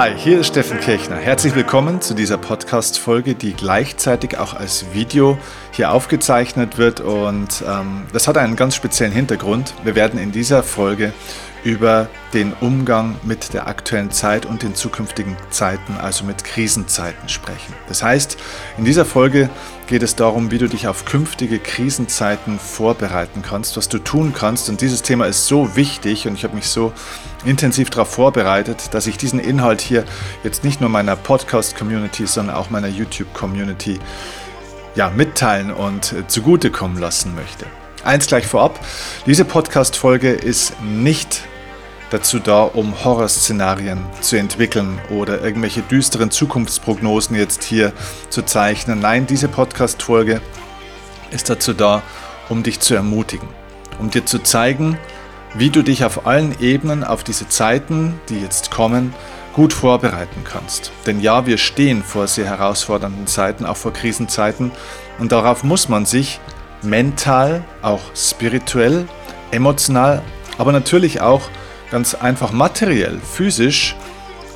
Hi, hier ist Steffen Kirchner. Herzlich willkommen zu dieser Podcast-Folge, die gleichzeitig auch als Video hier aufgezeichnet wird. Und ähm, das hat einen ganz speziellen Hintergrund. Wir werden in dieser Folge über den Umgang mit der aktuellen Zeit und den zukünftigen Zeiten, also mit Krisenzeiten sprechen. Das heißt, in dieser Folge geht es darum, wie du dich auf künftige Krisenzeiten vorbereiten kannst, was du tun kannst. Und dieses Thema ist so wichtig und ich habe mich so intensiv darauf vorbereitet, dass ich diesen Inhalt hier jetzt nicht nur meiner Podcast-Community, sondern auch meiner YouTube-Community ja, mitteilen und äh, zugutekommen lassen möchte. Eins gleich vorab, diese Podcast-Folge ist nicht dazu da, um Horrorszenarien zu entwickeln oder irgendwelche düsteren Zukunftsprognosen jetzt hier zu zeichnen. Nein, diese Podcast-Folge ist dazu da, um dich zu ermutigen, um dir zu zeigen, wie du dich auf allen Ebenen auf diese Zeiten, die jetzt kommen, gut vorbereiten kannst. Denn ja, wir stehen vor sehr herausfordernden Zeiten, auch vor Krisenzeiten, und darauf muss man sich mental, auch spirituell, emotional, aber natürlich auch ganz einfach materiell, physisch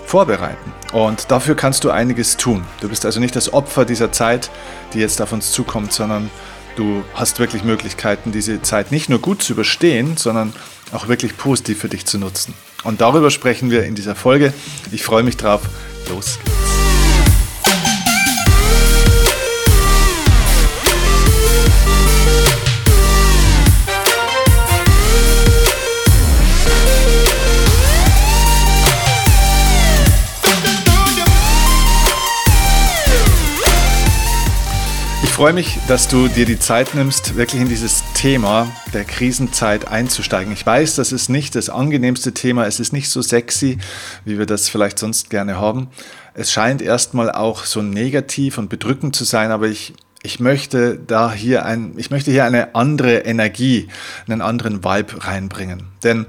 vorbereiten. Und dafür kannst du einiges tun. Du bist also nicht das Opfer dieser Zeit, die jetzt auf uns zukommt, sondern du hast wirklich Möglichkeiten, diese Zeit nicht nur gut zu überstehen, sondern auch wirklich positiv für dich zu nutzen. Und darüber sprechen wir in dieser Folge. Ich freue mich drauf. Los geht's. Freue mich, dass du dir die Zeit nimmst, wirklich in dieses Thema der Krisenzeit einzusteigen. Ich weiß, das ist nicht das angenehmste Thema, es ist nicht so sexy, wie wir das vielleicht sonst gerne haben. Es scheint erstmal auch so negativ und bedrückend zu sein, aber ich, ich möchte da hier ein, ich möchte hier eine andere Energie, einen anderen Vibe reinbringen. Denn,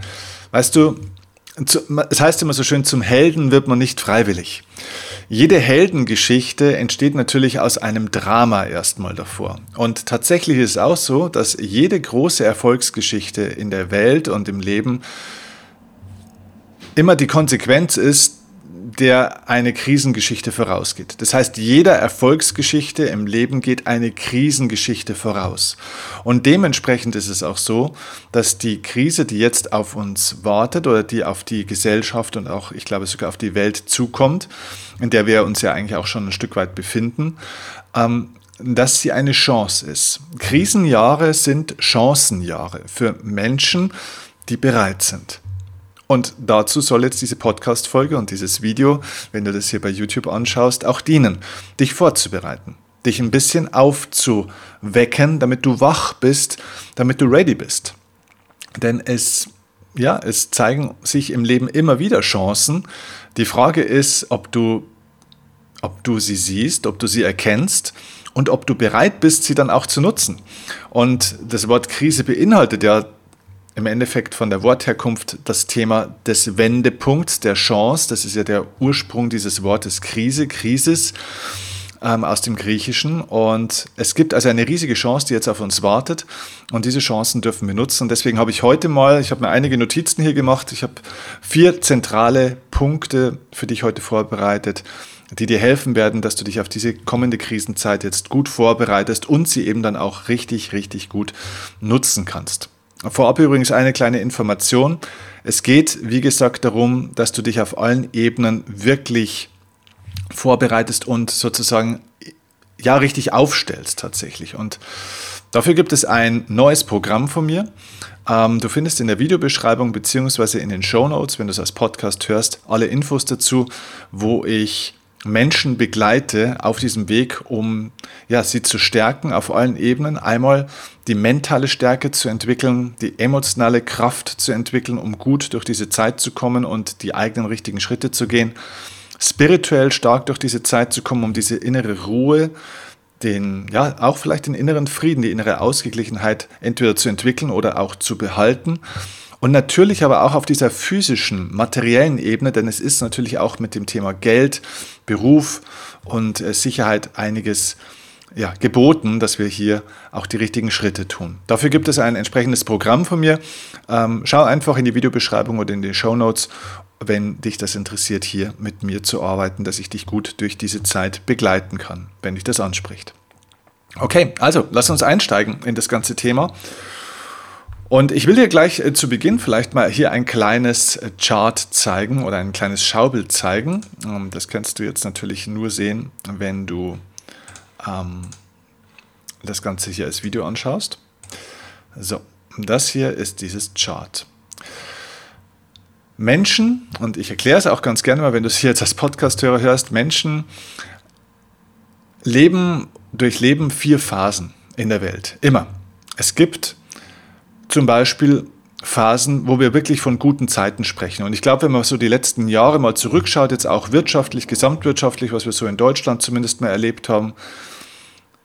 weißt du, es heißt immer so schön, zum Helden wird man nicht freiwillig. Jede Heldengeschichte entsteht natürlich aus einem Drama erstmal davor. Und tatsächlich ist es auch so, dass jede große Erfolgsgeschichte in der Welt und im Leben immer die Konsequenz ist, der eine Krisengeschichte vorausgeht. Das heißt, jeder Erfolgsgeschichte im Leben geht eine Krisengeschichte voraus. Und dementsprechend ist es auch so, dass die Krise, die jetzt auf uns wartet oder die auf die Gesellschaft und auch, ich glaube, sogar auf die Welt zukommt, in der wir uns ja eigentlich auch schon ein Stück weit befinden, ähm, dass sie eine Chance ist. Krisenjahre sind Chancenjahre für Menschen, die bereit sind. Und dazu soll jetzt diese Podcast-Folge und dieses Video, wenn du das hier bei YouTube anschaust, auch dienen, dich vorzubereiten, dich ein bisschen aufzuwecken, damit du wach bist, damit du ready bist. Denn es, ja, es zeigen sich im Leben immer wieder Chancen. Die Frage ist, ob du, ob du sie siehst, ob du sie erkennst und ob du bereit bist, sie dann auch zu nutzen. Und das Wort Krise beinhaltet ja im Endeffekt von der Wortherkunft das Thema des Wendepunkts, der Chance. Das ist ja der Ursprung dieses Wortes Krise, Krisis ähm, aus dem Griechischen. Und es gibt also eine riesige Chance, die jetzt auf uns wartet. Und diese Chancen dürfen wir nutzen. Und deswegen habe ich heute mal, ich habe mir einige Notizen hier gemacht. Ich habe vier zentrale Punkte für dich heute vorbereitet die dir helfen werden, dass du dich auf diese kommende Krisenzeit jetzt gut vorbereitest und sie eben dann auch richtig, richtig gut nutzen kannst. Vorab übrigens eine kleine Information. Es geht, wie gesagt, darum, dass du dich auf allen Ebenen wirklich vorbereitest und sozusagen ja richtig aufstellst tatsächlich. Und dafür gibt es ein neues Programm von mir. Ähm, du findest in der Videobeschreibung beziehungsweise in den Show Notes, wenn du es als Podcast hörst, alle Infos dazu, wo ich Menschen begleite auf diesem Weg, um ja, sie zu stärken auf allen Ebenen. Einmal die mentale Stärke zu entwickeln, die emotionale Kraft zu entwickeln, um gut durch diese Zeit zu kommen und die eigenen richtigen Schritte zu gehen. Spirituell stark durch diese Zeit zu kommen, um diese innere Ruhe, den, ja, auch vielleicht den inneren Frieden, die innere Ausgeglichenheit entweder zu entwickeln oder auch zu behalten und natürlich aber auch auf dieser physischen, materiellen Ebene, denn es ist natürlich auch mit dem Thema Geld, Beruf und äh, Sicherheit einiges ja, geboten, dass wir hier auch die richtigen Schritte tun. Dafür gibt es ein entsprechendes Programm von mir. Ähm, schau einfach in die Videobeschreibung oder in die Show Notes wenn dich das interessiert, hier mit mir zu arbeiten, dass ich dich gut durch diese Zeit begleiten kann, wenn dich das anspricht. Okay, also lass uns einsteigen in das ganze Thema. Und ich will dir gleich äh, zu Beginn vielleicht mal hier ein kleines äh, Chart zeigen oder ein kleines Schaubild zeigen. Ähm, das kannst du jetzt natürlich nur sehen, wenn du ähm, das Ganze hier als Video anschaust. So, das hier ist dieses Chart. Menschen, und ich erkläre es auch ganz gerne mal, wenn du es hier jetzt als Podcast-Hörer hörst, Menschen leben, durchleben vier Phasen in der Welt. Immer. Es gibt zum Beispiel Phasen, wo wir wirklich von guten Zeiten sprechen. Und ich glaube, wenn man so die letzten Jahre mal zurückschaut, jetzt auch wirtschaftlich, gesamtwirtschaftlich, was wir so in Deutschland zumindest mal erlebt haben,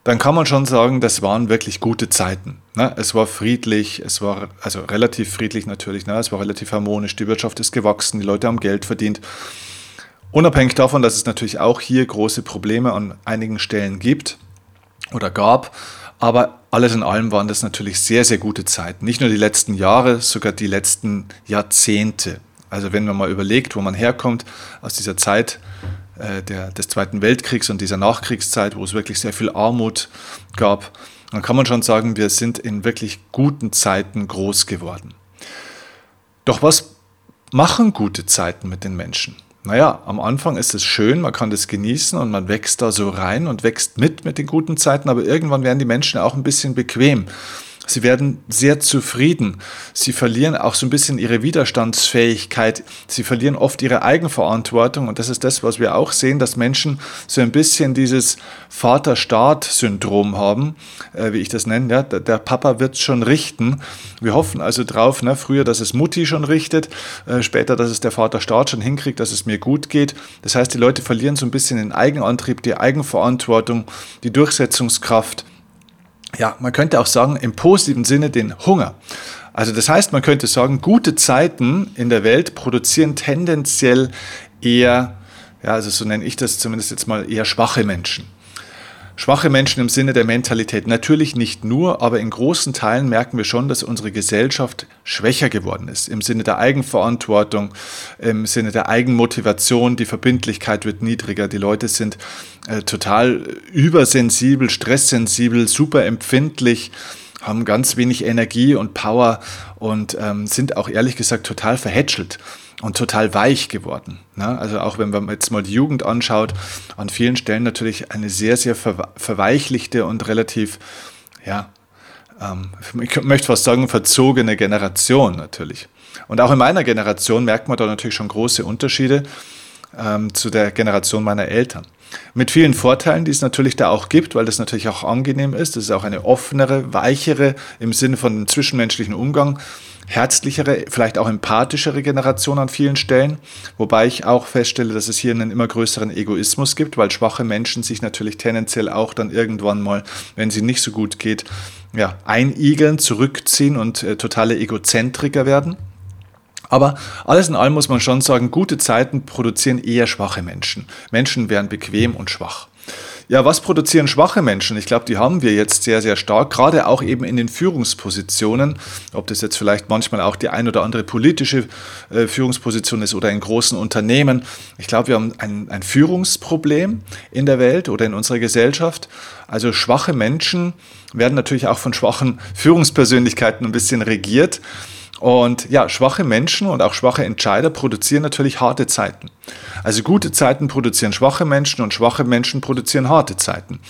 dann kann man schon sagen, das waren wirklich gute Zeiten. Ne? Es war friedlich, es war also relativ friedlich natürlich, ne? es war relativ harmonisch, die Wirtschaft ist gewachsen, die Leute haben Geld verdient. Unabhängig davon, dass es natürlich auch hier große Probleme an einigen Stellen gibt oder gab, aber alles in allem waren das natürlich sehr, sehr gute Zeiten. Nicht nur die letzten Jahre, sogar die letzten Jahrzehnte. Also wenn man mal überlegt, wo man herkommt aus dieser Zeit, äh, der, des Zweiten Weltkriegs und dieser Nachkriegszeit, wo es wirklich sehr viel Armut gab, dann kann man schon sagen, wir sind in wirklich guten Zeiten groß geworden. Doch was machen gute Zeiten mit den Menschen? Naja, am Anfang ist es schön, man kann das genießen und man wächst da so rein und wächst mit mit den guten Zeiten, aber irgendwann werden die Menschen auch ein bisschen bequem. Sie werden sehr zufrieden. Sie verlieren auch so ein bisschen ihre Widerstandsfähigkeit. Sie verlieren oft ihre Eigenverantwortung. Und das ist das, was wir auch sehen, dass Menschen so ein bisschen dieses Vater-Staat-Syndrom haben, äh, wie ich das nenne. Ja, der, Papa wird schon richten. Wir hoffen also drauf, ne, früher, dass es Mutti schon richtet, äh, später, dass es der Vater-Staat schon hinkriegt, dass es mir gut geht. Das heißt, die Leute verlieren so ein bisschen den Eigenantrieb, die Eigenverantwortung, die Durchsetzungskraft ja, man könnte auch sagen, im positiven Sinne den Hunger. Also das heißt, man könnte sagen, gute Zeiten in der Welt produzieren tendenziell eher, ja, also so nenne ich das zumindest jetzt mal, eher schwache Menschen. Schwache Menschen im Sinne der Mentalität. Natürlich nicht nur, aber in großen Teilen merken wir schon, dass unsere Gesellschaft schwächer geworden ist. Im Sinne der Eigenverantwortung, im Sinne der Eigenmotivation. Die Verbindlichkeit wird niedriger. Die Leute sind äh, total übersensibel, stresssensibel, super empfindlich haben ganz wenig Energie und Power und ähm, sind auch ehrlich gesagt total verhätschelt und total weich geworden. Ne? Also auch wenn man jetzt mal die Jugend anschaut, an vielen Stellen natürlich eine sehr, sehr verweichlichte und relativ, ja, ähm, ich möchte fast sagen, verzogene Generation natürlich. Und auch in meiner Generation merkt man da natürlich schon große Unterschiede ähm, zu der Generation meiner Eltern. Mit vielen Vorteilen, die es natürlich da auch gibt, weil das natürlich auch angenehm ist. Das ist auch eine offenere, weichere im Sinne von zwischenmenschlichen Umgang herzlichere, vielleicht auch empathischere Generation an vielen Stellen, wobei ich auch feststelle, dass es hier einen immer größeren Egoismus gibt, weil schwache Menschen sich natürlich tendenziell auch dann irgendwann mal, wenn sie nicht so gut geht, ja, einigeln, zurückziehen und äh, totale Egozentriker werden. Aber alles in allem muss man schon sagen, gute Zeiten produzieren eher schwache Menschen. Menschen werden bequem und schwach. Ja, was produzieren schwache Menschen? Ich glaube, die haben wir jetzt sehr, sehr stark, gerade auch eben in den Führungspositionen. Ob das jetzt vielleicht manchmal auch die ein oder andere politische äh, Führungsposition ist oder in großen Unternehmen. Ich glaube, wir haben ein, ein Führungsproblem in der Welt oder in unserer Gesellschaft. Also schwache Menschen werden natürlich auch von schwachen Führungspersönlichkeiten ein bisschen regiert. Und ja, schwache Menschen und auch schwache Entscheider produzieren natürlich harte Zeiten. Also gute Zeiten produzieren schwache Menschen und schwache Menschen produzieren harte Zeiten.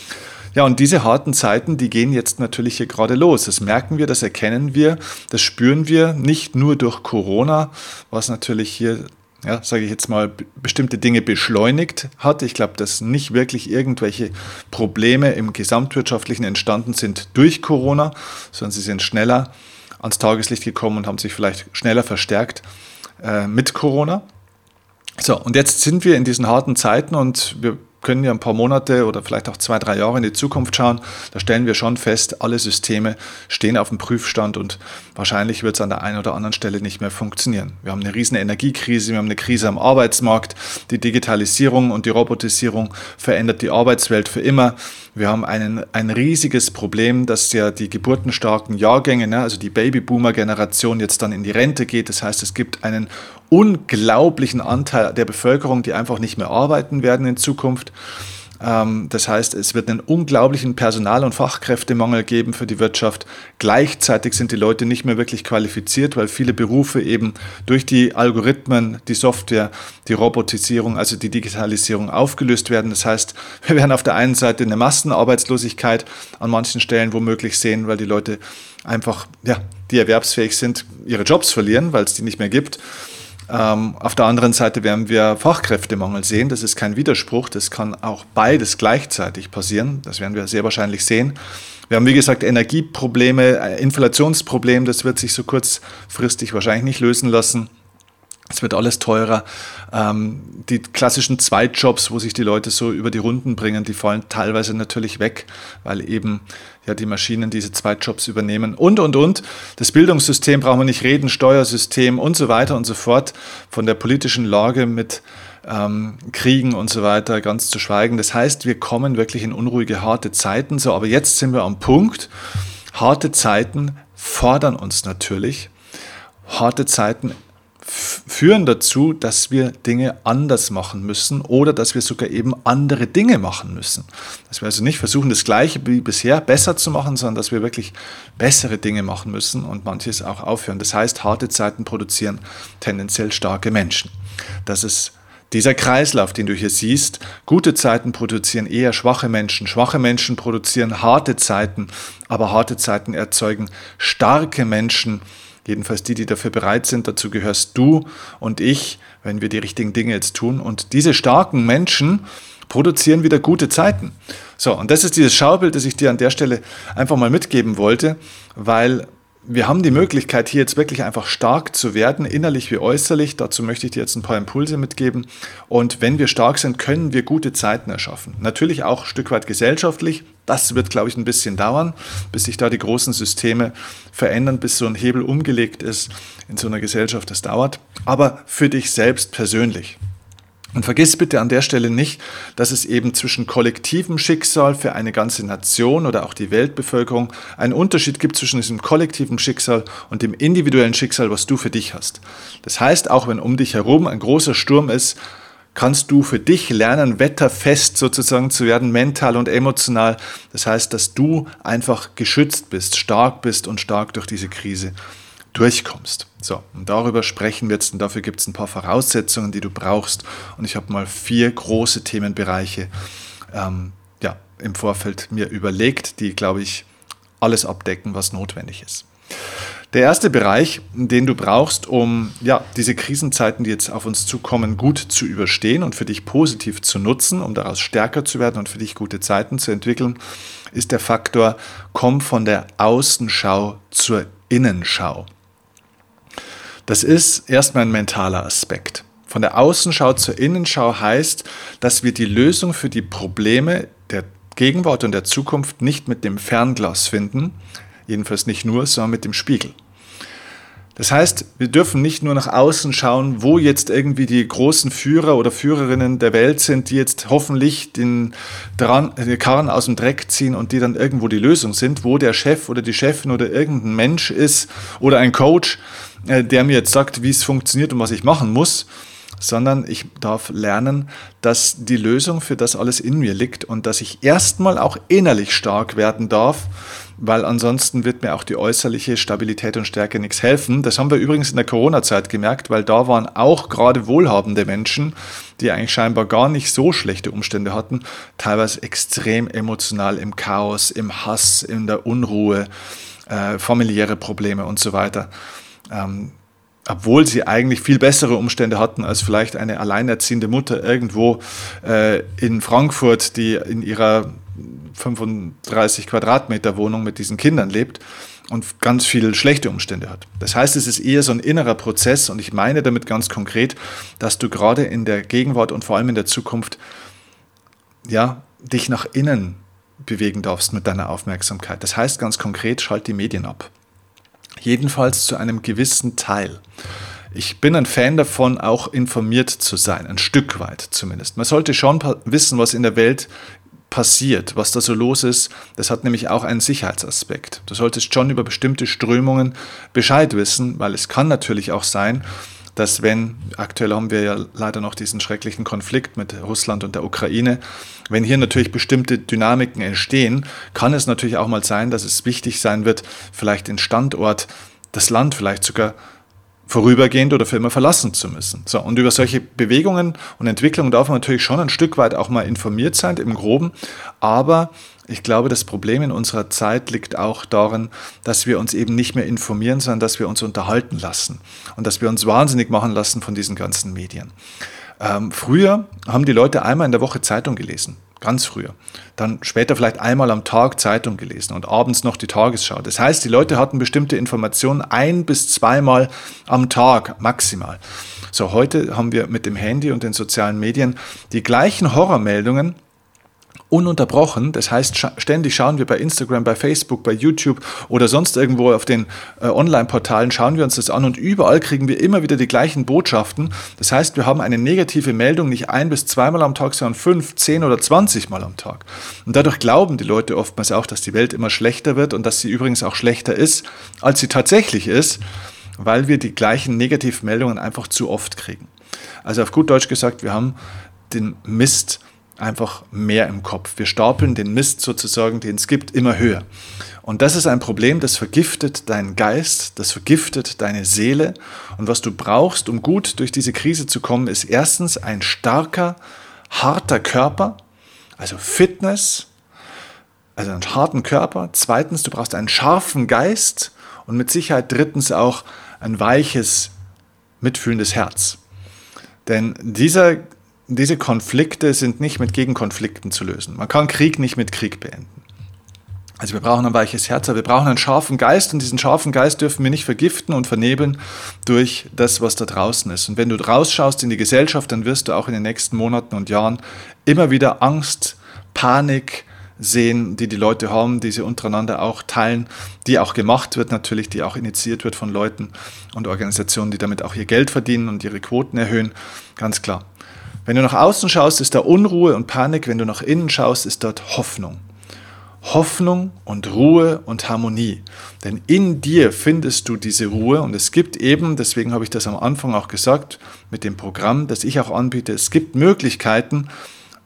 Ja, und diese harten Zeiten, die gehen jetzt natürlich hier gerade los. Das merken wir, das erkennen wir, das spüren wir nicht nur durch Corona, was natürlich hier, ja, sage ich jetzt mal, bestimmte Dinge beschleunigt hat. Ich glaube, dass nicht wirklich irgendwelche Probleme im gesamtwirtschaftlichen entstanden sind durch Corona, sondern sie sind schneller ans Tageslicht gekommen und haben sich vielleicht schneller verstärkt äh, mit Corona. So, und jetzt sind wir in diesen harten Zeiten und wir können ja ein paar Monate oder vielleicht auch zwei, drei Jahre in die Zukunft schauen, da stellen wir schon fest, alle Systeme stehen auf dem Prüfstand und wahrscheinlich wird es an der einen oder anderen Stelle nicht mehr funktionieren. Wir haben eine riesen Energiekrise, wir haben eine Krise am Arbeitsmarkt, die Digitalisierung und die Robotisierung verändert die Arbeitswelt für immer. Wir haben einen, ein riesiges Problem, dass ja die geburtenstarken Jahrgänge, ne, also die Babyboomer-Generation jetzt dann in die Rente geht. Das heißt, es gibt einen unglaublichen Anteil der Bevölkerung, die einfach nicht mehr arbeiten werden in Zukunft. Ähm, das heißt, es wird einen unglaublichen Personal- und Fachkräftemangel geben für die Wirtschaft. Gleichzeitig sind die Leute nicht mehr wirklich qualifiziert, weil viele Berufe eben durch die Algorithmen, die Software, die Robotisierung, also die Digitalisierung aufgelöst werden. Das heißt, wir werden auf der einen Seite eine Massenarbeitslosigkeit an manchen Stellen womöglich sehen, weil die Leute einfach, ja, die erwerbsfähig sind, ihre Jobs verlieren, weil es die nicht mehr gibt. Ähm, auf der anderen Seite werden wir Fachkräftemangel sehen. Das ist kein Widerspruch. Das kann auch beides gleichzeitig passieren. Das werden wir sehr wahrscheinlich sehen. Wir haben, wie gesagt, Energieprobleme, äh, Inflationsproblem. Das wird sich so kurzfristig wahrscheinlich nicht lösen lassen. Es wird alles teurer. Ähm, die klassischen Zweitjobs, wo sich die Leute so über die Runden bringen, die fallen teilweise natürlich weg, weil eben ja die Maschinen diese Zweitjobs übernehmen und, und, und. Das Bildungssystem brauchen wir nicht reden, Steuersystem und so weiter und so fort. Von der politischen Lage mit ähm, Kriegen und so weiter ganz zu schweigen. Das heißt, wir kommen wirklich in unruhige, harte Zeiten. So, aber jetzt sind wir am Punkt. Harte Zeiten fordern uns natürlich. Harte Zeiten führen dazu, dass wir Dinge anders machen müssen oder dass wir sogar eben andere Dinge machen müssen. Dass wir also nicht versuchen, das Gleiche wie bisher besser zu machen, sondern dass wir wirklich bessere Dinge machen müssen und manches auch aufhören. Das heißt, harte Zeiten produzieren tendenziell starke Menschen. Das ist dieser Kreislauf, den du hier siehst, gute Zeiten produzieren eher schwache Menschen, schwache Menschen produzieren harte Zeiten, aber harte Zeiten erzeugen starke Menschen, Jedenfalls die, die dafür bereit sind, dazu gehörst du und ich, wenn wir die richtigen Dinge jetzt tun. Und diese starken Menschen produzieren wieder gute Zeiten. So, und das ist dieses Schaubild, das ich dir an der Stelle einfach mal mitgeben wollte, weil wir haben die Möglichkeit, hier jetzt wirklich einfach stark zu werden, innerlich wie äußerlich. Dazu möchte ich dir jetzt ein paar Impulse mitgeben. Und wenn wir stark sind, können wir gute Zeiten erschaffen. Natürlich auch ein Stück weit gesellschaftlich. Das wird, glaube ich, ein bisschen dauern, bis sich da die großen Systeme verändern, bis so ein Hebel umgelegt ist in so einer Gesellschaft. Das dauert. Aber für dich selbst persönlich. Und vergiss bitte an der Stelle nicht, dass es eben zwischen kollektivem Schicksal für eine ganze Nation oder auch die Weltbevölkerung einen Unterschied gibt zwischen diesem kollektiven Schicksal und dem individuellen Schicksal, was du für dich hast. Das heißt, auch wenn um dich herum ein großer Sturm ist, kannst du für dich lernen, wetterfest sozusagen zu werden, mental und emotional. Das heißt, dass du einfach geschützt bist, stark bist und stark durch diese Krise durchkommst. So, und darüber sprechen wir jetzt und dafür gibt es ein paar Voraussetzungen, die du brauchst. Und ich habe mal vier große Themenbereiche ähm, ja, im Vorfeld mir überlegt, die, glaube ich, alles abdecken, was notwendig ist. Der erste Bereich, den du brauchst, um ja, diese Krisenzeiten, die jetzt auf uns zukommen, gut zu überstehen und für dich positiv zu nutzen, um daraus stärker zu werden und für dich gute Zeiten zu entwickeln, ist der Faktor, komm von der Außenschau zur Innenschau. Das ist erstmal ein mentaler Aspekt. Von der Außenschau zur Innenschau heißt, dass wir die Lösung für die Probleme der Gegenwart und der Zukunft nicht mit dem Fernglas finden, jedenfalls nicht nur, sondern mit dem Spiegel. Das heißt, wir dürfen nicht nur nach außen schauen, wo jetzt irgendwie die großen Führer oder Führerinnen der Welt sind, die jetzt hoffentlich den, Dran, den Karren aus dem Dreck ziehen und die dann irgendwo die Lösung sind, wo der Chef oder die Chefin oder irgendein Mensch ist oder ein Coach, äh, der mir jetzt sagt, wie es funktioniert und was ich machen muss, sondern ich darf lernen, dass die Lösung für das alles in mir liegt und dass ich erstmal auch innerlich stark werden darf, weil ansonsten wird mir auch die äußerliche Stabilität und Stärke nichts helfen. Das haben wir übrigens in der Corona-Zeit gemerkt, weil da waren auch gerade wohlhabende Menschen, die eigentlich scheinbar gar nicht so schlechte Umstände hatten, teilweise extrem emotional im Chaos, im Hass, in der Unruhe, äh, familiäre Probleme und so weiter ähm, obwohl sie eigentlich viel bessere Umstände hatten als vielleicht eine alleinerziehende Mutter irgendwo äh, in Frankfurt, die in ihrer 35 Quadratmeter Wohnung mit diesen Kindern lebt und ganz viele schlechte Umstände hat. Das heißt, es ist eher so ein innerer Prozess und ich meine damit ganz konkret, dass du gerade in der Gegenwart und vor allem in der Zukunft ja, dich nach innen bewegen darfst mit deiner Aufmerksamkeit. Das heißt ganz konkret, schalt die Medien ab. Jedenfalls zu einem gewissen Teil. Ich bin ein Fan davon, auch informiert zu sein, ein Stück weit zumindest. Man sollte schon wissen, was in der Welt passiert, was da so los ist. Das hat nämlich auch einen Sicherheitsaspekt. Du solltest schon über bestimmte Strömungen Bescheid wissen, weil es kann natürlich auch sein, dass wenn, aktuell haben wir ja leider noch diesen schrecklichen Konflikt mit Russland und der Ukraine, wenn hier natürlich bestimmte Dynamiken entstehen, kann es natürlich auch mal sein, dass es wichtig sein wird, vielleicht den Standort, das Land vielleicht sogar vorübergehend oder für immer verlassen zu müssen. So, und über solche Bewegungen und Entwicklungen darf man natürlich schon ein Stück weit auch mal informiert sein, im Groben, aber ich glaube, das Problem in unserer Zeit liegt auch darin, dass wir uns eben nicht mehr informieren, sondern dass wir uns unterhalten lassen und dass wir uns wahnsinnig machen lassen von diesen ganzen Medien. Ähm, früher haben die Leute einmal in der Woche Zeitung gelesen. Ganz früher. Dann später vielleicht einmal am Tag Zeitung gelesen und abends noch die Tagesschau. Das heißt, die Leute hatten bestimmte Informationen ein bis zweimal am Tag maximal. So, heute haben wir mit dem Handy und den sozialen Medien die gleichen Horrormeldungen, ununterbrochen. Das heißt, scha ständig schauen wir bei Instagram, bei Facebook, bei YouTube oder sonst irgendwo auf den äh, Online-Portalen, schauen wir uns das an und überall kriegen wir immer wieder die gleichen Botschaften. Das heißt, wir haben eine negative Meldung nicht ein bis zweimal am Tag, sondern fünf, zehn oder zwanzig Mal am Tag. Und dadurch glauben die Leute oftmals auch, dass die Welt immer schlechter wird und dass sie übrigens auch schlechter ist, als sie tatsächlich ist, weil wir die gleichen Negativmeldungen einfach zu oft kriegen. Also auf gut Deutsch gesagt, wir haben den Mist einfach mehr im Kopf. Wir stapeln den Mist sozusagen, den es gibt, immer höher. Und das ist ein Problem, das vergiftet deinen Geist, das vergiftet deine Seele. Und was du brauchst, um gut durch diese Krise zu kommen, ist erstens ein starker, harter Körper, also Fitness, also einen harten Körper. Zweitens, du brauchst einen scharfen Geist und mit Sicherheit drittens auch ein weiches, mitfühlendes Herz. Denn dieser diese Konflikte sind nicht mit Gegenkonflikten zu lösen. Man kann Krieg nicht mit Krieg beenden. Also wir brauchen ein weiches Herz, aber wir brauchen einen scharfen Geist und diesen scharfen Geist dürfen wir nicht vergiften und vernebeln durch das, was da draußen ist. Und wenn du rausschaust in die Gesellschaft, dann wirst du auch in den nächsten Monaten und Jahren immer wieder Angst, Panik sehen, die die Leute haben, die sie untereinander auch teilen, die auch gemacht wird natürlich, die auch initiiert wird von Leuten und Organisationen, die damit auch ihr Geld verdienen und ihre Quoten erhöhen. Ganz klar. Wenn du nach außen schaust, ist da Unruhe und Panik. Wenn du nach innen schaust, ist dort Hoffnung. Hoffnung und Ruhe und Harmonie. Denn in dir findest du diese Ruhe und es gibt eben, deswegen habe ich das am Anfang auch gesagt, mit dem Programm, das ich auch anbiete, es gibt Möglichkeiten,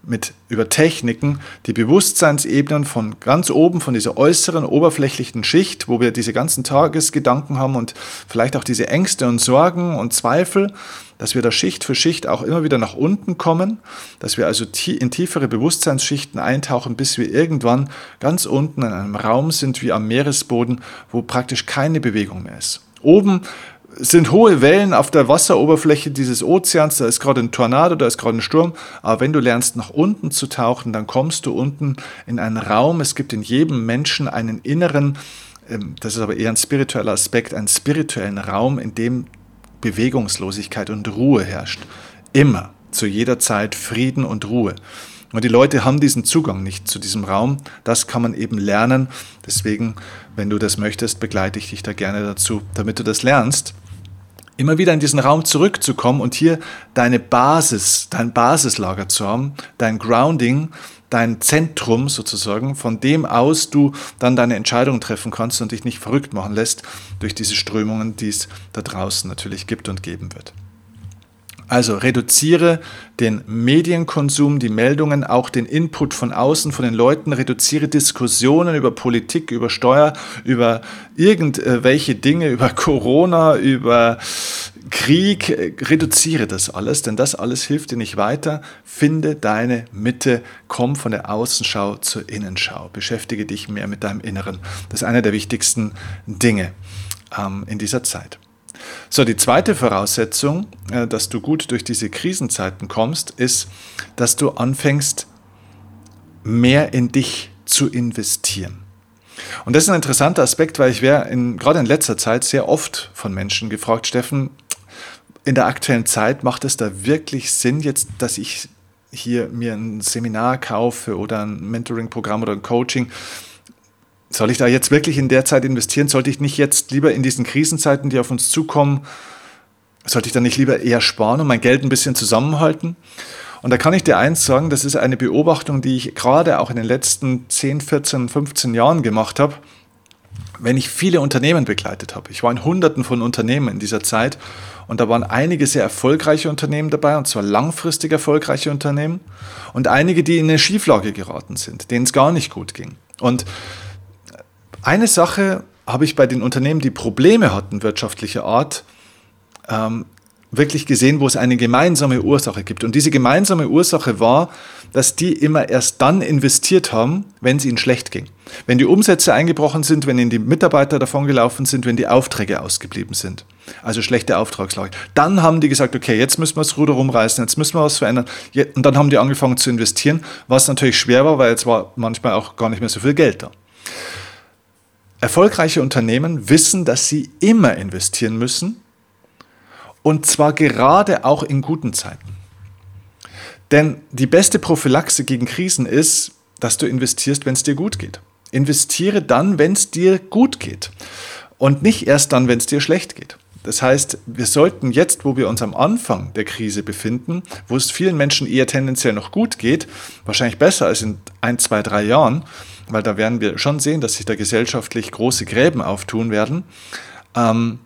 mit über Techniken die Bewusstseinsebenen von ganz oben, von dieser äußeren, oberflächlichen Schicht, wo wir diese ganzen Tagesgedanken haben und vielleicht auch diese Ängste und Sorgen und Zweifel, dass wir da Schicht für Schicht auch immer wieder nach unten kommen, dass wir also in tiefere Bewusstseinsschichten eintauchen, bis wir irgendwann ganz unten in einem Raum sind wie am Meeresboden, wo praktisch keine Bewegung mehr ist. Oben sind hohe Wellen auf der Wasseroberfläche dieses Ozeans, da ist gerade ein Tornado, da ist gerade ein Sturm, aber wenn du lernst nach unten zu tauchen, dann kommst du unten in einen Raum, es gibt in jedem Menschen einen inneren, ähm, das ist aber eher ein spiritueller Aspekt, einen spirituellen Raum, in dem Bewegungslosigkeit und Ruhe herrscht. Immer, zu jeder Zeit Frieden und Ruhe. Und die Leute haben diesen Zugang nicht zu diesem Raum. Das kann man eben lernen. Deswegen, wenn du das möchtest, begleite ich dich da gerne dazu, damit du das lernst immer wieder in diesen Raum zurückzukommen und hier deine Basis, dein Basislager zu haben, dein Grounding, dein Zentrum sozusagen, von dem aus du dann deine Entscheidungen treffen kannst und dich nicht verrückt machen lässt durch diese Strömungen, die es da draußen natürlich gibt und geben wird. Also reduziere den Medienkonsum, die Meldungen, auch den Input von außen, von den Leuten, reduziere Diskussionen über Politik, über Steuer, über irgendwelche Dinge, über Corona, über Krieg, reduziere das alles, denn das alles hilft dir nicht weiter. Finde deine Mitte, komm von der Außenschau zur Innenschau, beschäftige dich mehr mit deinem Inneren. Das ist eine der wichtigsten Dinge ähm, in dieser Zeit. So, die zweite Voraussetzung, äh, dass du gut durch diese Krisenzeiten kommst, ist, dass du anfängst, mehr in dich zu investieren. Und das ist ein interessanter Aspekt, weil ich wäre gerade in letzter Zeit sehr oft von Menschen gefragt, Steffen, in der aktuellen Zeit macht es da wirklich Sinn jetzt, dass ich hier mir ein Seminar kaufe oder ein Mentoring-Programm oder ein Coaching, soll ich da jetzt wirklich in der Zeit investieren? Sollte ich nicht jetzt lieber in diesen Krisenzeiten, die auf uns zukommen, sollte ich dann nicht lieber eher sparen und mein Geld ein bisschen zusammenhalten? Und da kann ich dir eins sagen, das ist eine Beobachtung, die ich gerade auch in den letzten 10, 14, 15 Jahren gemacht habe. Wenn ich viele Unternehmen begleitet habe, ich war in Hunderten von Unternehmen in dieser Zeit und da waren einige sehr erfolgreiche Unternehmen dabei, und zwar langfristig erfolgreiche Unternehmen und einige, die in eine Schieflage geraten sind, denen es gar nicht gut ging. Und eine Sache habe ich bei den Unternehmen, die Probleme hatten wirtschaftlicher Art, ähm, wirklich gesehen, wo es eine gemeinsame Ursache gibt. Und diese gemeinsame Ursache war, dass die immer erst dann investiert haben, wenn es ihnen schlecht ging. Wenn die Umsätze eingebrochen sind, wenn ihnen die Mitarbeiter davongelaufen sind, wenn die Aufträge ausgeblieben sind. Also schlechte Auftragslage. Dann haben die gesagt, okay, jetzt müssen wir das Ruder rumreißen, jetzt müssen wir was verändern. Und dann haben die angefangen zu investieren, was natürlich schwer war, weil jetzt war manchmal auch gar nicht mehr so viel Geld da. Erfolgreiche Unternehmen wissen, dass sie immer investieren müssen, und zwar gerade auch in guten Zeiten. Denn die beste Prophylaxe gegen Krisen ist, dass du investierst, wenn es dir gut geht. Investiere dann, wenn es dir gut geht. Und nicht erst dann, wenn es dir schlecht geht. Das heißt, wir sollten jetzt, wo wir uns am Anfang der Krise befinden, wo es vielen Menschen eher tendenziell noch gut geht, wahrscheinlich besser als in ein, zwei, drei Jahren, weil da werden wir schon sehen, dass sich da gesellschaftlich große Gräben auftun werden, ähm,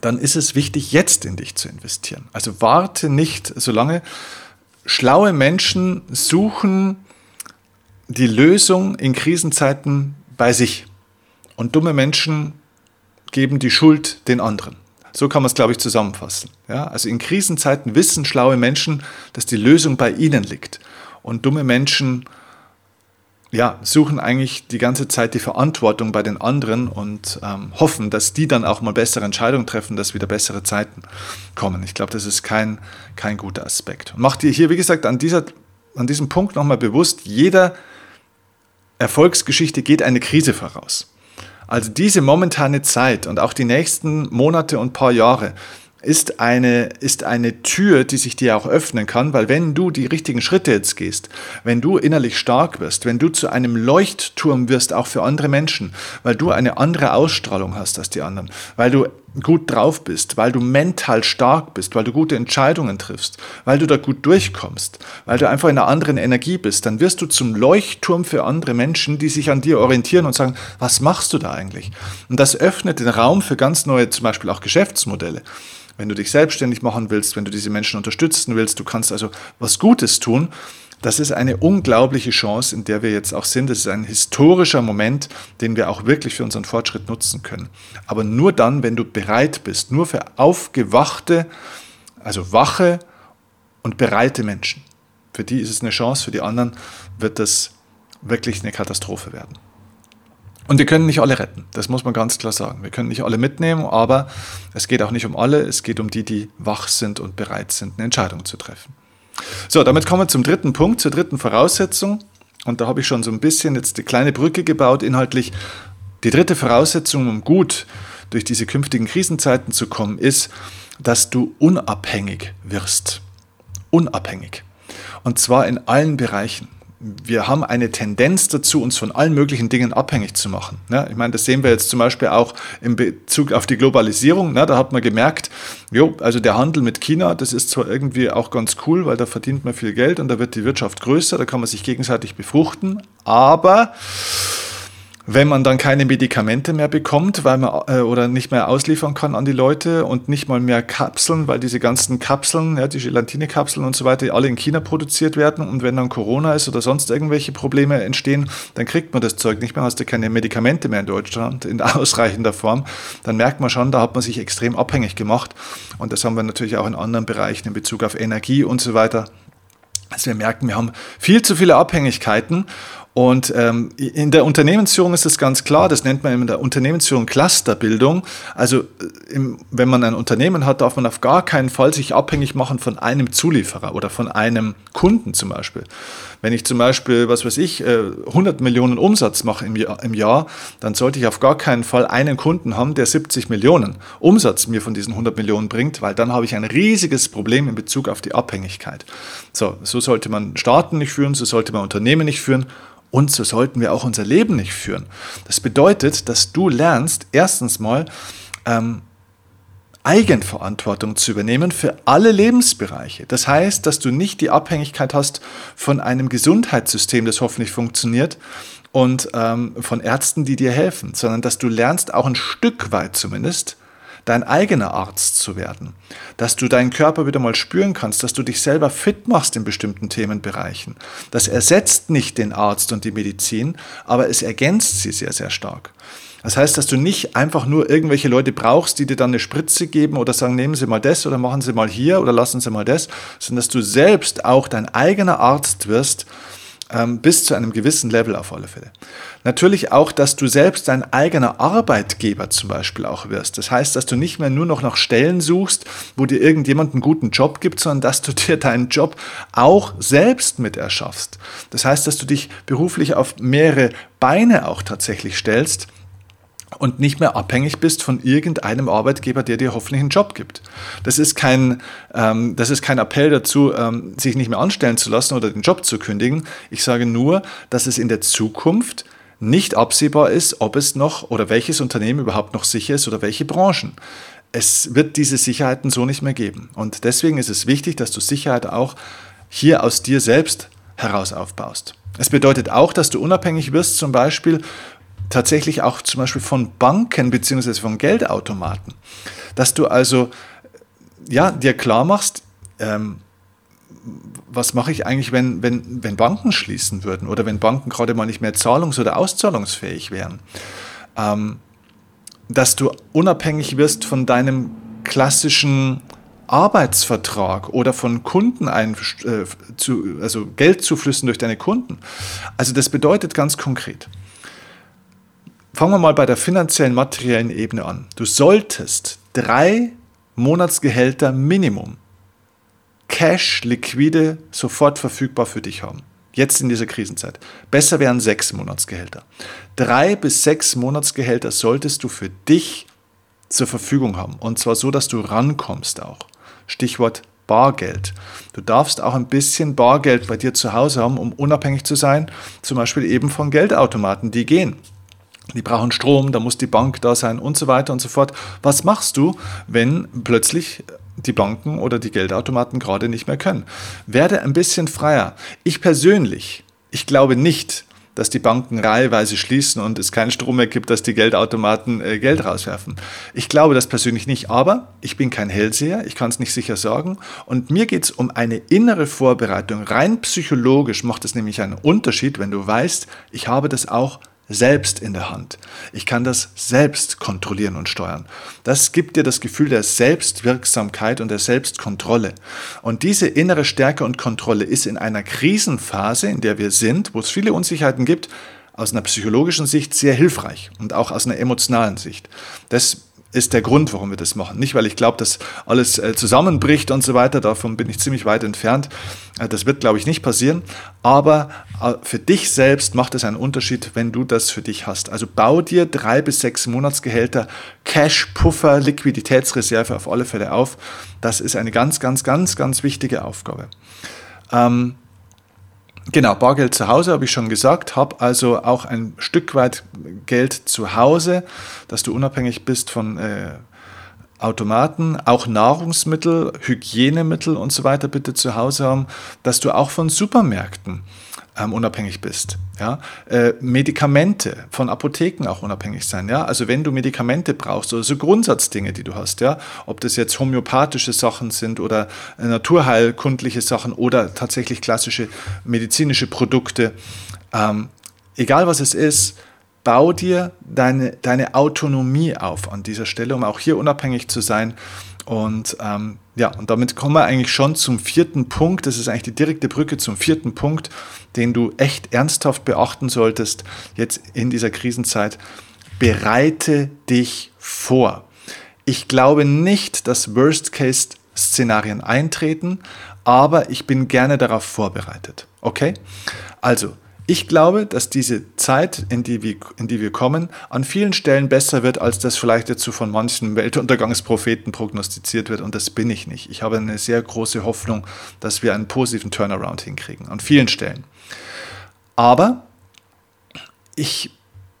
dann ist es wichtig, jetzt in dich zu investieren. Also warte nicht so lange. Schlaue Menschen suchen die Lösung in Krisenzeiten bei sich. Und dumme Menschen geben die Schuld den anderen. So kann man es, glaube ich, zusammenfassen. Ja? Also in Krisenzeiten wissen schlaue Menschen, dass die Lösung bei ihnen liegt. Und dumme Menschen ja, suchen eigentlich die ganze Zeit die Verantwortung bei den anderen und ähm, hoffen, dass die dann auch mal bessere Entscheidungen treffen, dass wieder bessere Zeiten kommen. Ich glaube, das ist kein, kein guter Aspekt. Und macht dir hier, wie gesagt, an, dieser, an diesem Punkt nochmal bewusst, jeder Erfolgsgeschichte geht eine Krise voraus. Also diese momentane Zeit und auch die nächsten Monate und paar Jahre ist eine, ist eine Tür, die sich dir auch öffnen kann, weil wenn du die richtigen Schritte jetzt gehst, wenn du innerlich stark wirst, wenn du zu einem Leuchtturm wirst, auch für andere Menschen, weil du eine andere Ausstrahlung hast als die anderen, weil du gut drauf bist, weil du mental stark bist, weil du gute Entscheidungen triffst, weil du da gut durchkommst, weil du einfach in einer anderen Energie bist, dann wirst du zum Leuchtturm für andere Menschen, die sich an dir orientieren und sagen, was machst du da eigentlich? Und das öffnet den Raum für ganz neue, zum Beispiel auch Geschäftsmodelle wenn du dich selbstständig machen willst, wenn du diese Menschen unterstützen willst, du kannst also was Gutes tun. Das ist eine unglaubliche Chance, in der wir jetzt auch sind. Das ist ein historischer Moment, den wir auch wirklich für unseren Fortschritt nutzen können. Aber nur dann, wenn du bereit bist, nur für aufgewachte, also wache und bereite Menschen. Für die ist es eine Chance, für die anderen wird das wirklich eine Katastrophe werden. Und wir können nicht alle retten, das muss man ganz klar sagen. Wir können nicht alle mitnehmen, aber es geht auch nicht um alle, es geht um die, die wach sind und bereit sind, eine Entscheidung zu treffen. So, damit kommen wir zum dritten Punkt, zur dritten Voraussetzung. Und da habe ich schon so ein bisschen jetzt eine kleine Brücke gebaut, inhaltlich. Die dritte Voraussetzung, um gut durch diese künftigen Krisenzeiten zu kommen, ist, dass du unabhängig wirst. Unabhängig. Und zwar in allen Bereichen wir haben eine Tendenz dazu, uns von allen möglichen Dingen abhängig zu machen. Ja, ich meine, das sehen wir jetzt zum Beispiel auch in Bezug auf die Globalisierung. Ja, da hat man gemerkt, jo, also der Handel mit China, das ist zwar irgendwie auch ganz cool, weil da verdient man viel Geld und da wird die Wirtschaft größer, da kann man sich gegenseitig befruchten, aber wenn man dann keine Medikamente mehr bekommt, weil man äh, oder nicht mehr ausliefern kann an die Leute und nicht mal mehr Kapseln, weil diese ganzen Kapseln, ja, die Gelatine-Kapseln und so weiter, alle in China produziert werden und wenn dann Corona ist oder sonst irgendwelche Probleme entstehen, dann kriegt man das Zeug nicht mehr, hast du keine Medikamente mehr in Deutschland in ausreichender Form, dann merkt man schon, da hat man sich extrem abhängig gemacht und das haben wir natürlich auch in anderen Bereichen in Bezug auf Energie und so weiter. Also wir merken, wir haben viel zu viele Abhängigkeiten und ähm, in der Unternehmensführung ist es ganz klar, das nennt man in der Unternehmensführung Clusterbildung. Also äh, im, wenn man ein Unternehmen hat, darf man auf gar keinen Fall sich abhängig machen von einem Zulieferer oder von einem Kunden zum Beispiel. Wenn ich zum Beispiel, was weiß ich, 100 äh, Millionen Umsatz mache im Jahr, im Jahr, dann sollte ich auf gar keinen Fall einen Kunden haben, der 70 Millionen Umsatz mir von diesen 100 Millionen bringt, weil dann habe ich ein riesiges Problem in Bezug auf die Abhängigkeit. So, so sollte man Staaten nicht führen, so sollte man Unternehmen nicht führen und so sollten wir auch unser Leben nicht führen. Das bedeutet, dass du lernst, erstens mal ähm, Eigenverantwortung zu übernehmen für alle Lebensbereiche. Das heißt, dass du nicht die Abhängigkeit hast von einem Gesundheitssystem, das hoffentlich funktioniert, und ähm, von Ärzten, die dir helfen, sondern dass du lernst, auch ein Stück weit zumindest, dein eigener Arzt zu werden, dass du deinen Körper wieder mal spüren kannst, dass du dich selber fit machst in bestimmten Themenbereichen. Das ersetzt nicht den Arzt und die Medizin, aber es ergänzt sie sehr, sehr stark. Das heißt, dass du nicht einfach nur irgendwelche Leute brauchst, die dir dann eine Spritze geben oder sagen, nehmen Sie mal das oder machen Sie mal hier oder lassen Sie mal das, sondern dass du selbst auch dein eigener Arzt wirst ähm, bis zu einem gewissen Level auf alle Fälle. Natürlich auch, dass du selbst dein eigener Arbeitgeber zum Beispiel auch wirst. Das heißt, dass du nicht mehr nur noch nach Stellen suchst, wo dir irgendjemand einen guten Job gibt, sondern dass du dir deinen Job auch selbst mit erschaffst. Das heißt, dass du dich beruflich auf mehrere Beine auch tatsächlich stellst und nicht mehr abhängig bist von irgendeinem Arbeitgeber, der dir hoffentlich einen Job gibt. Das ist kein, ähm, das ist kein Appell dazu, ähm, sich nicht mehr anstellen zu lassen oder den Job zu kündigen. Ich sage nur, dass es in der Zukunft nicht absehbar ist, ob es noch oder welches Unternehmen überhaupt noch sicher ist oder welche Branchen. Es wird diese Sicherheiten so nicht mehr geben. Und deswegen ist es wichtig, dass du Sicherheit auch hier aus dir selbst heraus aufbaust. Es bedeutet auch, dass du unabhängig wirst, zum Beispiel tatsächlich auch zum Beispiel von Banken bzw. von Geldautomaten. Dass du also ja, dir klar machst, ähm, was mache ich eigentlich, wenn, wenn, wenn Banken schließen würden oder wenn Banken gerade mal nicht mehr zahlungs- oder auszahlungsfähig wären. Ähm, dass du unabhängig wirst von deinem klassischen Arbeitsvertrag oder von Kunden ein, äh, zu, also Geldzuflüssen durch deine Kunden. Also das bedeutet ganz konkret, Fangen wir mal bei der finanziellen, materiellen Ebene an. Du solltest drei Monatsgehälter Minimum Cash, liquide, sofort verfügbar für dich haben. Jetzt in dieser Krisenzeit. Besser wären sechs Monatsgehälter. Drei bis sechs Monatsgehälter solltest du für dich zur Verfügung haben. Und zwar so, dass du rankommst auch. Stichwort Bargeld. Du darfst auch ein bisschen Bargeld bei dir zu Hause haben, um unabhängig zu sein, zum Beispiel eben von Geldautomaten, die gehen die brauchen Strom, da muss die Bank da sein und so weiter und so fort. Was machst du, wenn plötzlich die Banken oder die Geldautomaten gerade nicht mehr können? Werde ein bisschen freier. Ich persönlich, ich glaube nicht, dass die Banken reiheweise schließen und es keinen Strom mehr gibt, dass die Geldautomaten äh, Geld rauswerfen. Ich glaube das persönlich nicht, aber ich bin kein Hellseher, ich kann es nicht sicher sagen. Und mir geht es um eine innere Vorbereitung. Rein psychologisch macht es nämlich einen Unterschied, wenn du weißt, ich habe das auch selbst in der Hand. Ich kann das selbst kontrollieren und steuern. Das gibt dir das Gefühl der Selbstwirksamkeit und der Selbstkontrolle. Und diese innere Stärke und Kontrolle ist in einer Krisenphase, in der wir sind, wo es viele Unsicherheiten gibt, aus einer psychologischen Sicht sehr hilfreich und auch aus einer emotionalen Sicht. Das ist der Grund, warum wir das machen. Nicht, weil ich glaube, dass alles äh, zusammenbricht und so weiter. Davon bin ich ziemlich weit entfernt. Äh, das wird, glaube ich, nicht passieren. Aber äh, für dich selbst macht es einen Unterschied, wenn du das für dich hast. Also bau dir drei bis sechs Monatsgehälter Cash, Puffer, Liquiditätsreserve auf alle Fälle auf. Das ist eine ganz, ganz, ganz, ganz wichtige Aufgabe. Ähm, Genau, Bargeld zu Hause habe ich schon gesagt, habe also auch ein Stück weit Geld zu Hause, dass du unabhängig bist von äh, Automaten, auch Nahrungsmittel, Hygienemittel und so weiter bitte zu Hause haben, dass du auch von Supermärkten ähm, unabhängig bist. Ja? Äh, Medikamente von Apotheken auch unabhängig sein. Ja? Also wenn du Medikamente brauchst oder so Grundsatzdinge, die du hast, ja? ob das jetzt homöopathische Sachen sind oder äh, naturheilkundliche Sachen oder tatsächlich klassische medizinische Produkte, ähm, egal was es ist, bau dir deine, deine Autonomie auf an dieser Stelle, um auch hier unabhängig zu sein und ähm, ja, und damit kommen wir eigentlich schon zum vierten Punkt. Das ist eigentlich die direkte Brücke zum vierten Punkt, den du echt ernsthaft beachten solltest jetzt in dieser Krisenzeit. Bereite dich vor. Ich glaube nicht, dass Worst-Case-Szenarien eintreten, aber ich bin gerne darauf vorbereitet. Okay? Also, ich glaube, dass diese Zeit, in die, wir, in die wir kommen, an vielen Stellen besser wird, als das vielleicht so von manchen Weltuntergangspropheten prognostiziert wird. Und das bin ich nicht. Ich habe eine sehr große Hoffnung, dass wir einen positiven Turnaround hinkriegen. An vielen Stellen. Aber ich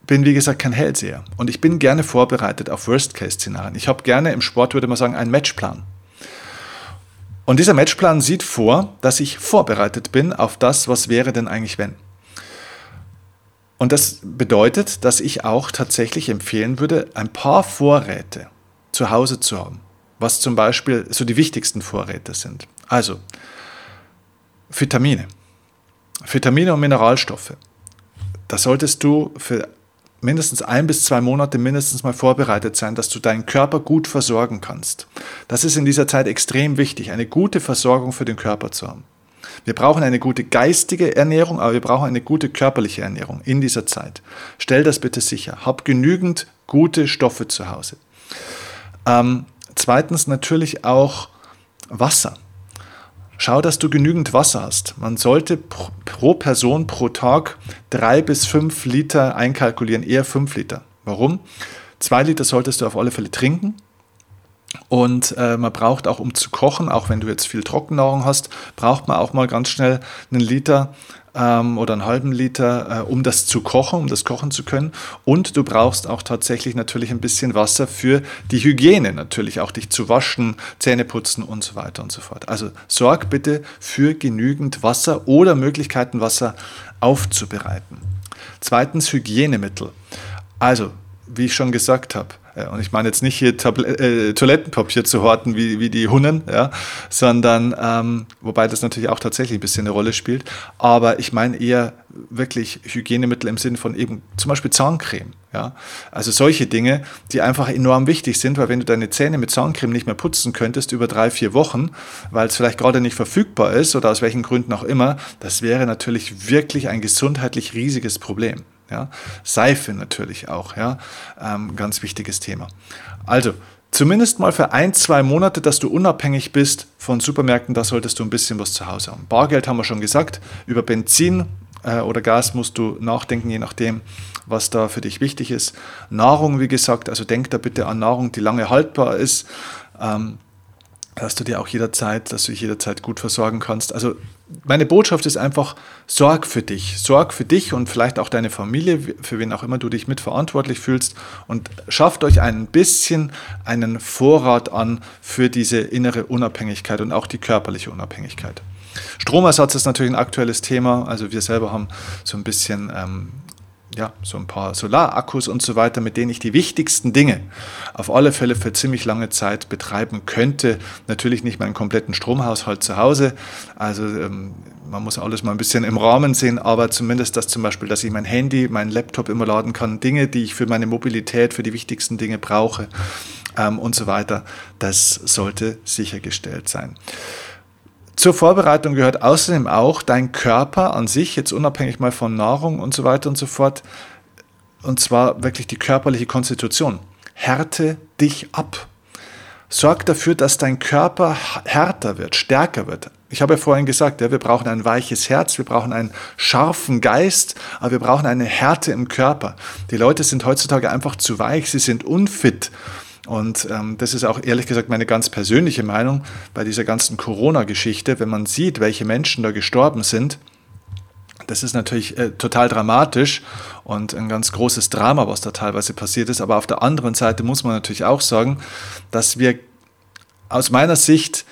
bin, wie gesagt, kein Hellseher und ich bin gerne vorbereitet auf Worst-Case-Szenarien. Ich habe gerne im Sport, würde man sagen, einen Matchplan. Und dieser Matchplan sieht vor, dass ich vorbereitet bin auf das, was wäre denn eigentlich wenn. Und das bedeutet, dass ich auch tatsächlich empfehlen würde, ein paar Vorräte zu Hause zu haben, was zum Beispiel so die wichtigsten Vorräte sind. Also Vitamine, Vitamine und Mineralstoffe. Da solltest du für mindestens ein bis zwei Monate mindestens mal vorbereitet sein, dass du deinen Körper gut versorgen kannst. Das ist in dieser Zeit extrem wichtig, eine gute Versorgung für den Körper zu haben. Wir brauchen eine gute geistige Ernährung, aber wir brauchen eine gute körperliche Ernährung in dieser Zeit. Stell das bitte sicher. Hab genügend gute Stoffe zu Hause. Ähm, zweitens natürlich auch Wasser. Schau, dass du genügend Wasser hast. Man sollte pro Person pro Tag drei bis fünf Liter einkalkulieren, eher fünf Liter. Warum? Zwei Liter solltest du auf alle Fälle trinken. Und äh, man braucht auch, um zu kochen, auch wenn du jetzt viel Trockennahrung hast, braucht man auch mal ganz schnell einen Liter ähm, oder einen halben Liter, äh, um das zu kochen, um das kochen zu können. Und du brauchst auch tatsächlich natürlich ein bisschen Wasser für die Hygiene, natürlich auch dich zu waschen, Zähne putzen und so weiter und so fort. Also sorg bitte für genügend Wasser oder Möglichkeiten, Wasser aufzubereiten. Zweitens Hygienemittel. Also, wie ich schon gesagt habe, und ich meine jetzt nicht hier Tabl äh, Toilettenpapier zu horten wie, wie die Hunnen, ja, sondern, ähm, wobei das natürlich auch tatsächlich ein bisschen eine Rolle spielt, aber ich meine eher wirklich Hygienemittel im Sinne von eben zum Beispiel Zahncreme. Ja? Also solche Dinge, die einfach enorm wichtig sind, weil wenn du deine Zähne mit Zahncreme nicht mehr putzen könntest über drei, vier Wochen, weil es vielleicht gerade nicht verfügbar ist oder aus welchen Gründen auch immer, das wäre natürlich wirklich ein gesundheitlich riesiges Problem. Ja? Seife natürlich auch, ja? Ähm, ganz wichtiges Thema. Also, zumindest mal für ein, zwei Monate, dass du unabhängig bist von Supermärkten, da solltest du ein bisschen was zu Hause haben. Bargeld haben wir schon gesagt, über Benzin äh, oder Gas musst du nachdenken, je nachdem, was da für dich wichtig ist. Nahrung, wie gesagt, also denk da bitte an Nahrung, die lange haltbar ist. Ähm, dass du dir auch jederzeit, dass du dich jederzeit gut versorgen kannst. Also meine Botschaft ist einfach, sorg für dich, sorg für dich und vielleicht auch deine Familie, für wen auch immer du dich mitverantwortlich fühlst und schafft euch ein bisschen einen Vorrat an für diese innere Unabhängigkeit und auch die körperliche Unabhängigkeit. Stromersatz ist natürlich ein aktuelles Thema. Also wir selber haben so ein bisschen ähm, ja, so ein paar Solarakkus und so weiter, mit denen ich die wichtigsten Dinge auf alle Fälle für ziemlich lange Zeit betreiben könnte. Natürlich nicht meinen kompletten Stromhaushalt zu Hause. Also ähm, man muss alles mal ein bisschen im Rahmen sehen, aber zumindest das zum Beispiel, dass ich mein Handy, meinen Laptop immer laden kann, Dinge, die ich für meine Mobilität, für die wichtigsten Dinge brauche ähm, und so weiter, das sollte sichergestellt sein. Zur Vorbereitung gehört außerdem auch dein Körper an sich, jetzt unabhängig mal von Nahrung und so weiter und so fort, und zwar wirklich die körperliche Konstitution. Härte dich ab. Sorg dafür, dass dein Körper härter wird, stärker wird. Ich habe ja vorhin gesagt, ja, wir brauchen ein weiches Herz, wir brauchen einen scharfen Geist, aber wir brauchen eine Härte im Körper. Die Leute sind heutzutage einfach zu weich, sie sind unfit. Und ähm, das ist auch ehrlich gesagt meine ganz persönliche Meinung bei dieser ganzen Corona-Geschichte. Wenn man sieht, welche Menschen da gestorben sind, das ist natürlich äh, total dramatisch und ein ganz großes Drama, was da teilweise passiert ist. Aber auf der anderen Seite muss man natürlich auch sagen, dass wir aus meiner Sicht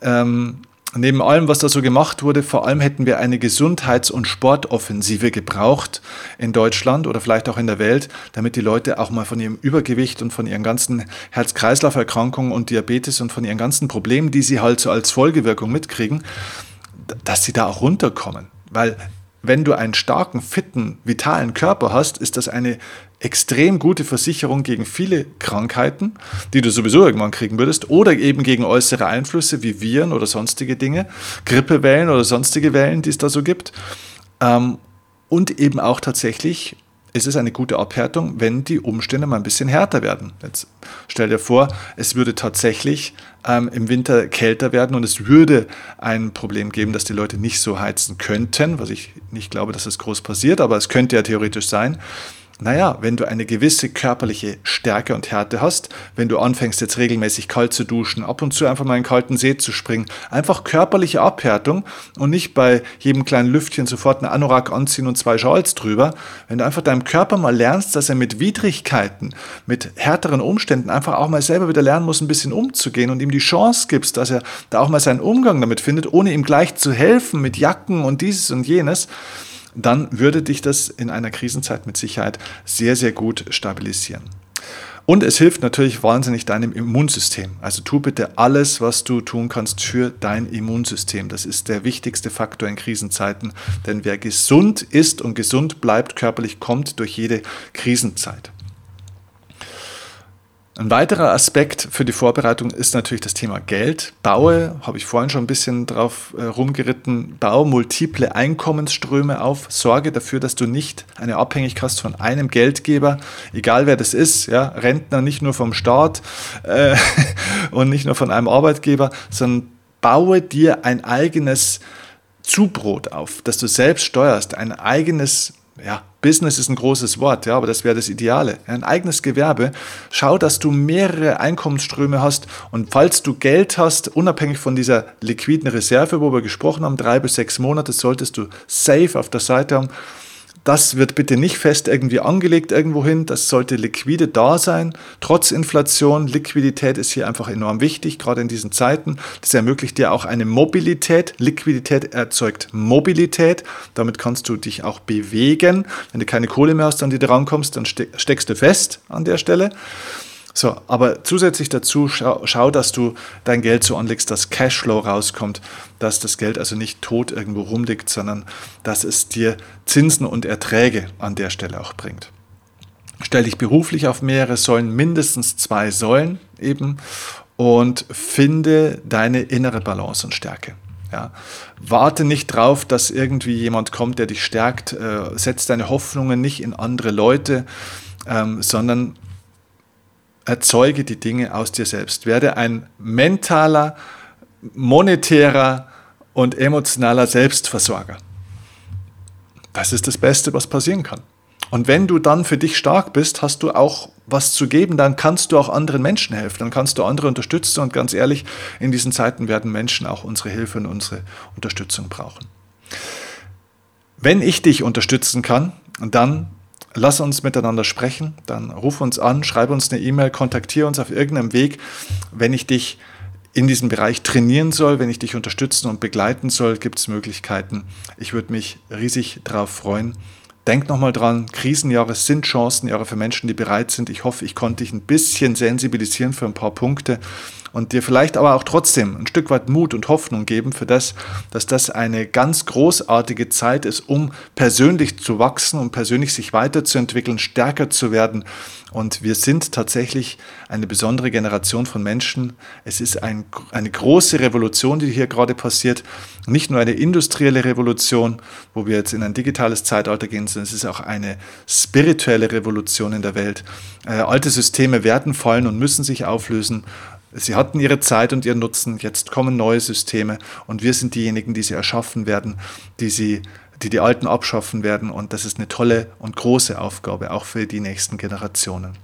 ähm, Neben allem, was da so gemacht wurde, vor allem hätten wir eine Gesundheits- und Sportoffensive gebraucht in Deutschland oder vielleicht auch in der Welt, damit die Leute auch mal von ihrem Übergewicht und von ihren ganzen Herz-Kreislauf-Erkrankungen und Diabetes und von ihren ganzen Problemen, die sie halt so als Folgewirkung mitkriegen, dass sie da auch runterkommen. Weil wenn du einen starken, fitten, vitalen Körper hast, ist das eine extrem gute Versicherung gegen viele Krankheiten, die du sowieso irgendwann kriegen würdest, oder eben gegen äußere Einflüsse wie Viren oder sonstige Dinge, Grippewellen oder sonstige Wellen, die es da so gibt. Ähm, und eben auch tatsächlich ist es eine gute Abhärtung, wenn die Umstände mal ein bisschen härter werden. Jetzt stell dir vor, es würde tatsächlich ähm, im Winter kälter werden und es würde ein Problem geben, dass die Leute nicht so heizen könnten, was ich nicht glaube, dass es groß passiert, aber es könnte ja theoretisch sein. Naja, wenn du eine gewisse körperliche Stärke und Härte hast, wenn du anfängst jetzt regelmäßig kalt zu duschen, ab und zu einfach mal in kalten See zu springen, einfach körperliche Abhärtung und nicht bei jedem kleinen Lüftchen sofort einen Anorak anziehen und zwei Schals drüber. Wenn du einfach deinem Körper mal lernst, dass er mit Widrigkeiten, mit härteren Umständen einfach auch mal selber wieder lernen muss, ein bisschen umzugehen und ihm die Chance gibst, dass er da auch mal seinen Umgang damit findet, ohne ihm gleich zu helfen mit Jacken und dieses und jenes, dann würde dich das in einer Krisenzeit mit Sicherheit sehr, sehr gut stabilisieren. Und es hilft natürlich wahnsinnig deinem Immunsystem. Also tu bitte alles, was du tun kannst für dein Immunsystem. Das ist der wichtigste Faktor in Krisenzeiten. Denn wer gesund ist und gesund bleibt körperlich, kommt durch jede Krisenzeit. Ein weiterer Aspekt für die Vorbereitung ist natürlich das Thema Geld. Baue, habe ich vorhin schon ein bisschen drauf äh, rumgeritten, baue multiple Einkommensströme auf. Sorge dafür, dass du nicht eine Abhängigkeit hast von einem Geldgeber, egal wer das ist, ja, Rentner nicht nur vom Staat äh, und nicht nur von einem Arbeitgeber, sondern baue dir ein eigenes Zubrot auf, das du selbst steuerst, ein eigenes ja, Business ist ein großes Wort, ja, aber das wäre das Ideale. Ein eigenes Gewerbe. Schau, dass du mehrere Einkommensströme hast und falls du Geld hast, unabhängig von dieser liquiden Reserve, wo wir gesprochen haben, drei bis sechs Monate, solltest du safe auf der Seite haben das wird bitte nicht fest irgendwie angelegt irgendwohin. Das sollte liquide da sein. Trotz Inflation, Liquidität ist hier einfach enorm wichtig, gerade in diesen Zeiten. Das ermöglicht dir auch eine Mobilität. Liquidität erzeugt Mobilität. Damit kannst du dich auch bewegen. Wenn du keine Kohle mehr hast, an die du rankommst, dann steckst du fest an der Stelle. So, aber zusätzlich dazu schau, schau, dass du dein Geld so anlegst, dass Cashflow rauskommt, dass das Geld also nicht tot irgendwo rumliegt, sondern dass es dir Zinsen und Erträge an der Stelle auch bringt. Stell dich beruflich auf mehrere Säulen, mindestens zwei Säulen eben und finde deine innere Balance und Stärke. Ja. Warte nicht drauf, dass irgendwie jemand kommt, der dich stärkt. Äh, setz deine Hoffnungen nicht in andere Leute, ähm, sondern erzeuge die Dinge aus dir selbst. Werde ein mentaler, monetärer und emotionaler Selbstversorger. Das ist das Beste, was passieren kann. Und wenn du dann für dich stark bist, hast du auch was zu geben, dann kannst du auch anderen Menschen helfen, dann kannst du andere unterstützen und ganz ehrlich, in diesen Zeiten werden Menschen auch unsere Hilfe und unsere Unterstützung brauchen. Wenn ich dich unterstützen kann, dann lass uns miteinander sprechen, dann ruf uns an, schreib uns eine E-Mail, kontaktiere uns auf irgendeinem Weg, wenn ich dich in diesem Bereich trainieren soll, wenn ich dich unterstützen und begleiten soll, gibt es Möglichkeiten. Ich würde mich riesig darauf freuen. Denk nochmal dran, Krisenjahre sind Chancenjahre für Menschen, die bereit sind. Ich hoffe, ich konnte dich ein bisschen sensibilisieren für ein paar Punkte und dir vielleicht aber auch trotzdem ein Stück weit Mut und Hoffnung geben für das, dass das eine ganz großartige Zeit ist, um persönlich zu wachsen, um persönlich sich weiterzuentwickeln, stärker zu werden. Und wir sind tatsächlich eine besondere Generation von Menschen. Es ist ein, eine große Revolution, die hier gerade passiert. Nicht nur eine industrielle Revolution, wo wir jetzt in ein digitales Zeitalter gehen, sondern es ist auch eine spirituelle Revolution in der Welt. Äh, alte Systeme werden fallen und müssen sich auflösen. Sie hatten ihre Zeit und ihren Nutzen, jetzt kommen neue Systeme und wir sind diejenigen, die sie erschaffen werden, die sie die die Alten abschaffen werden und das ist eine tolle und große Aufgabe, auch für die nächsten Generationen.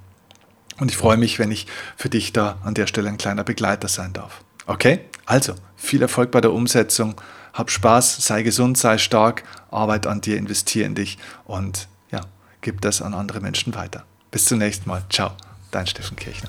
Und ich freue mich, wenn ich für dich da an der Stelle ein kleiner Begleiter sein darf. Okay? Also, viel Erfolg bei der Umsetzung, hab Spaß, sei gesund, sei stark, arbeite an dir, investiere in dich und ja, gib das an andere Menschen weiter. Bis zum nächsten Mal. Ciao, dein Steffen Kirchner.